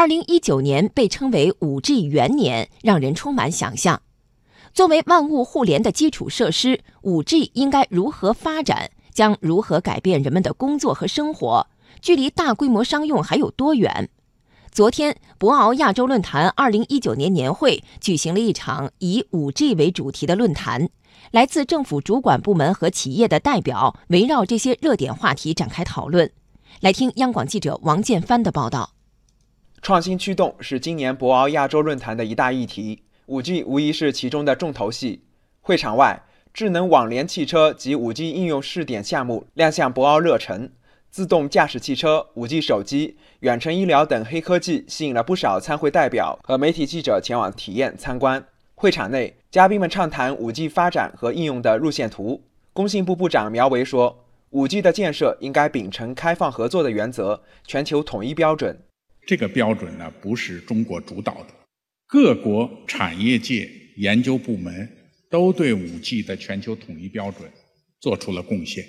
二零一九年被称为五 G 元年，让人充满想象。作为万物互联的基础设施，五 G 应该如何发展？将如何改变人们的工作和生活？距离大规模商用还有多远？昨天，博鳌亚洲论坛二零一九年年会举行了一场以五 G 为主题的论坛，来自政府主管部门和企业的代表围绕这些热点话题展开讨论。来听央广记者王建帆的报道。创新驱动是今年博鳌亚洲论坛的一大议题，五 G 无疑是其中的重头戏。会场外，智能网联汽车及五 G 应用试点项目亮相博鳌热城。自动驾驶汽车、5G 手机、远程医疗等黑科技吸引了不少参会代表和媒体记者前往体验参观。会场内，嘉宾们畅谈 5G 发展和应用的路线图。工信部部长苗圩说：“5G 的建设应该秉承开放合作的原则，全球统一标准。这个标准呢，不是中国主导的，各国产业界、研究部门都对 5G 的全球统一标准做出了贡献。”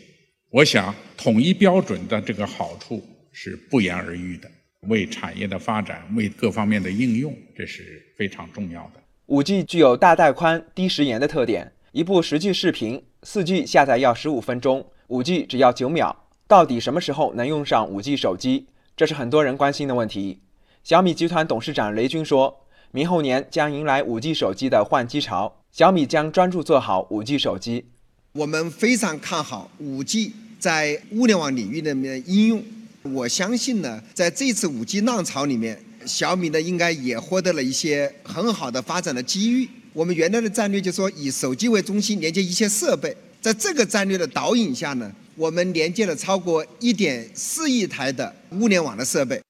我想，统一标准的这个好处是不言而喻的，为产业的发展、为各方面的应用，这是非常重要的。五 G 具有大带宽、低时延的特点，一部十 G 视频，四 G 下载要十五分钟，五 G 只要九秒。到底什么时候能用上五 G 手机？这是很多人关心的问题。小米集团董事长雷军说，明后年将迎来五 G 手机的换机潮，小米将专注做好五 G 手机。我们非常看好五 G 在物联网领域的面的应用。我相信呢，在这次五 G 浪潮里面，小米呢应该也获得了一些很好的发展的机遇。我们原来的战略就是说以手机为中心连接一切设备，在这个战略的导引下呢，我们连接了超过一点四亿台的物联网的设备。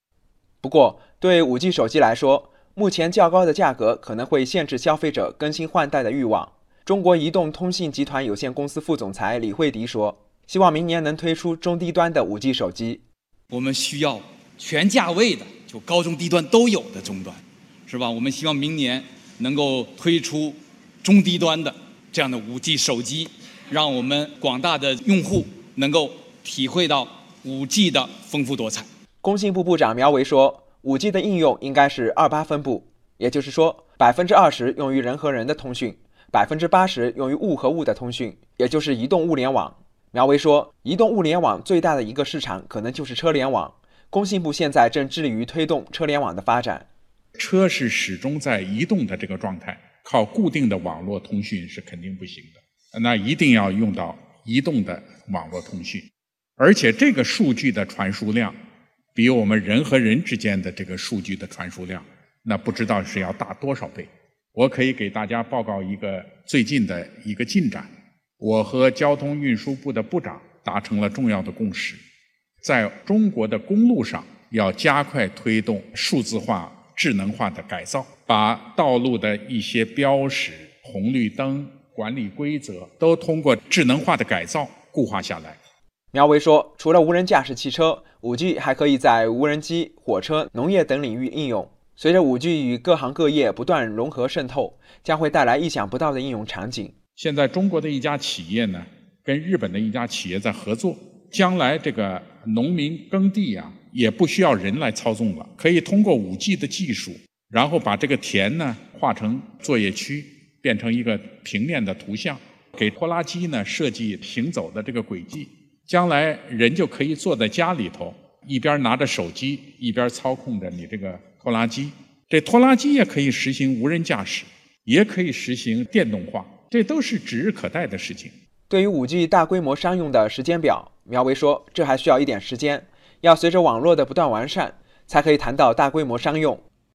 不过，对 5G 手机来说，目前较高的价格可能会限制消费者更新换代的欲望。中国移动通信集团有限公司副总裁李慧迪说：“希望明年能推出中低端的 5G 手机。我们需要全价位的，就高中低端都有的终端，是吧？我们希望明年能够推出中低端的这样的 5G 手机，让我们广大的用户能够体会到五 G 的丰富多彩。”工信部部长苗圩说五 G 的应用应该是二八分布，也就是说，百分之二十用于人和人的通讯。”百分之八十用于物和物的通讯，也就是移动物联网。苗圩说，移动物联网最大的一个市场可能就是车联网。工信部现在正致力于推动车联网的发展。车是始终在移动的这个状态，靠固定的网络通讯是肯定不行的。那一定要用到移动的网络通讯，而且这个数据的传输量，比我们人和人之间的这个数据的传输量，那不知道是要大多少倍。我可以给大家报告一个最近的一个进展。我和交通运输部的部长达成了重要的共识，在中国的公路上要加快推动数字化、智能化的改造，把道路的一些标识、红绿灯、管理规则都通过智能化的改造固化下来。苗圩说，除了无人驾驶汽车，5G 还可以在无人机、火车、农业等领域应用。随着 5G 与各行各业不断融合渗透，将会带来意想不到的应用场景。现在中国的一家企业呢，跟日本的一家企业在合作，将来这个农民耕地啊，也不需要人来操纵了，可以通过 5G 的技术，然后把这个田呢划成作业区，变成一个平面的图像，给拖拉机呢设计行走的这个轨迹，将来人就可以坐在家里头，一边拿着手机，一边操控着你这个。拖拉机，这拖拉机也可以实行无人驾驶，也可以实行电动化，这都是指日可待的事情。对于五 G 大规模商用的时间表，苗圩说，这还需要一点时间，要随着网络的不断完善，才可以谈到大规模商用。